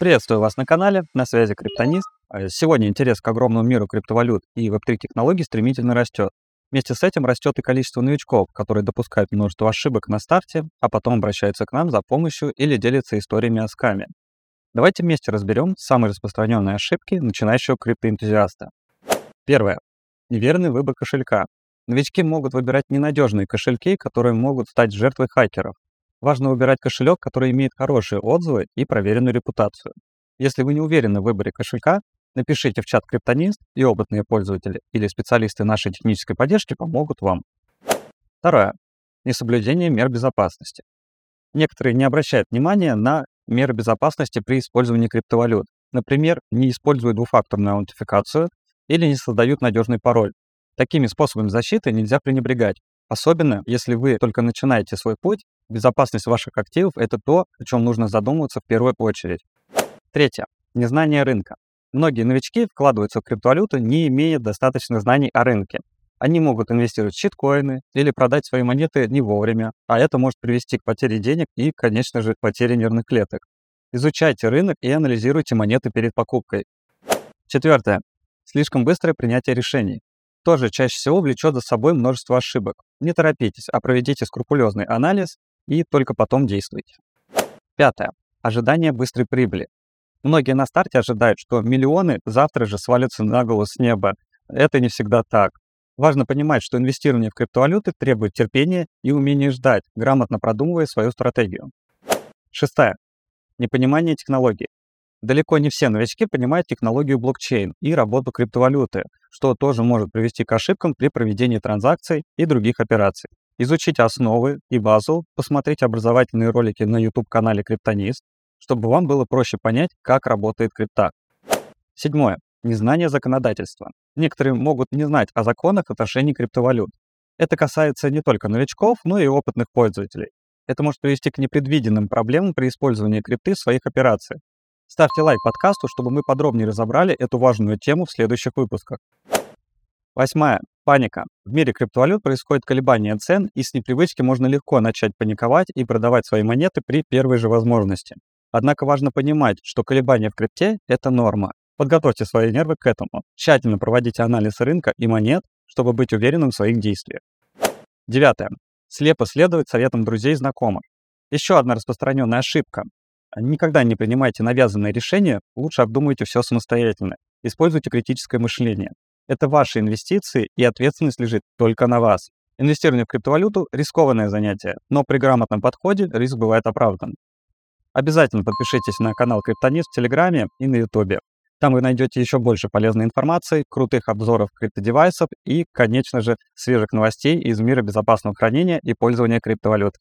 Приветствую вас на канале, на связи Криптонист. Э, сегодня интерес к огромному миру криптовалют и Web3 технологий стремительно растет. Вместе с этим растет и количество новичков, которые допускают множество ошибок на старте, а потом обращаются к нам за помощью или делятся историями о скаме. Давайте вместе разберем самые распространенные ошибки начинающего криптоэнтузиаста. Первое. Неверный выбор кошелька. Новички могут выбирать ненадежные кошельки, которые могут стать жертвой хакеров. Важно выбирать кошелек, который имеет хорошие отзывы и проверенную репутацию. Если вы не уверены в выборе кошелька, напишите в чат Криптонист, и опытные пользователи или специалисты нашей технической поддержки помогут вам. Второе. Несоблюдение мер безопасности. Некоторые не обращают внимания на меры безопасности при использовании криптовалют. Например, не используют двухфакторную аутентификацию или не создают надежный пароль. Такими способами защиты нельзя пренебрегать, особенно если вы только начинаете свой путь Безопасность ваших активов – это то, о чем нужно задумываться в первую очередь. Третье. Незнание рынка. Многие новички вкладываются в криптовалюту, не имея достаточно знаний о рынке. Они могут инвестировать в щиткоины или продать свои монеты не вовремя, а это может привести к потере денег и, конечно же, потере нервных клеток. Изучайте рынок и анализируйте монеты перед покупкой. Четвертое. Слишком быстрое принятие решений. Тоже чаще всего влечет за собой множество ошибок. Не торопитесь, а проведите скрупулезный анализ и только потом действуйте. Пятое. Ожидание быстрой прибыли. Многие на старте ожидают, что миллионы завтра же свалятся на голову с неба. Это не всегда так. Важно понимать, что инвестирование в криптовалюты требует терпения и умения ждать, грамотно продумывая свою стратегию. Шестое. Непонимание технологии. Далеко не все новички понимают технологию блокчейн и работу криптовалюты, что тоже может привести к ошибкам при проведении транзакций и других операций изучить основы и базу, посмотреть образовательные ролики на YouTube-канале Криптонист, чтобы вам было проще понять, как работает крипта. Седьмое. Незнание законодательства. Некоторые могут не знать о законах в отношении криптовалют. Это касается не только новичков, но и опытных пользователей. Это может привести к непредвиденным проблемам при использовании крипты в своих операциях. Ставьте лайк подкасту, чтобы мы подробнее разобрали эту важную тему в следующих выпусках. Восьмая. Паника. В мире криптовалют происходит колебание цен, и с непривычки можно легко начать паниковать и продавать свои монеты при первой же возможности. Однако важно понимать, что колебания в крипте – это норма. Подготовьте свои нервы к этому. Тщательно проводите анализ рынка и монет, чтобы быть уверенным в своих действиях. Девятое. Слепо следовать советам друзей и знакомых. Еще одна распространенная ошибка. Никогда не принимайте навязанные решения, лучше обдумайте все самостоятельно. Используйте критическое мышление. Это ваши инвестиции, и ответственность лежит только на вас. Инвестирование в криптовалюту – рискованное занятие, но при грамотном подходе риск бывает оправдан. Обязательно подпишитесь на канал Криптонист в Телеграме и на Ютубе. Там вы найдете еще больше полезной информации, крутых обзоров криптодевайсов и, конечно же, свежих новостей из мира безопасного хранения и пользования криптовалюты.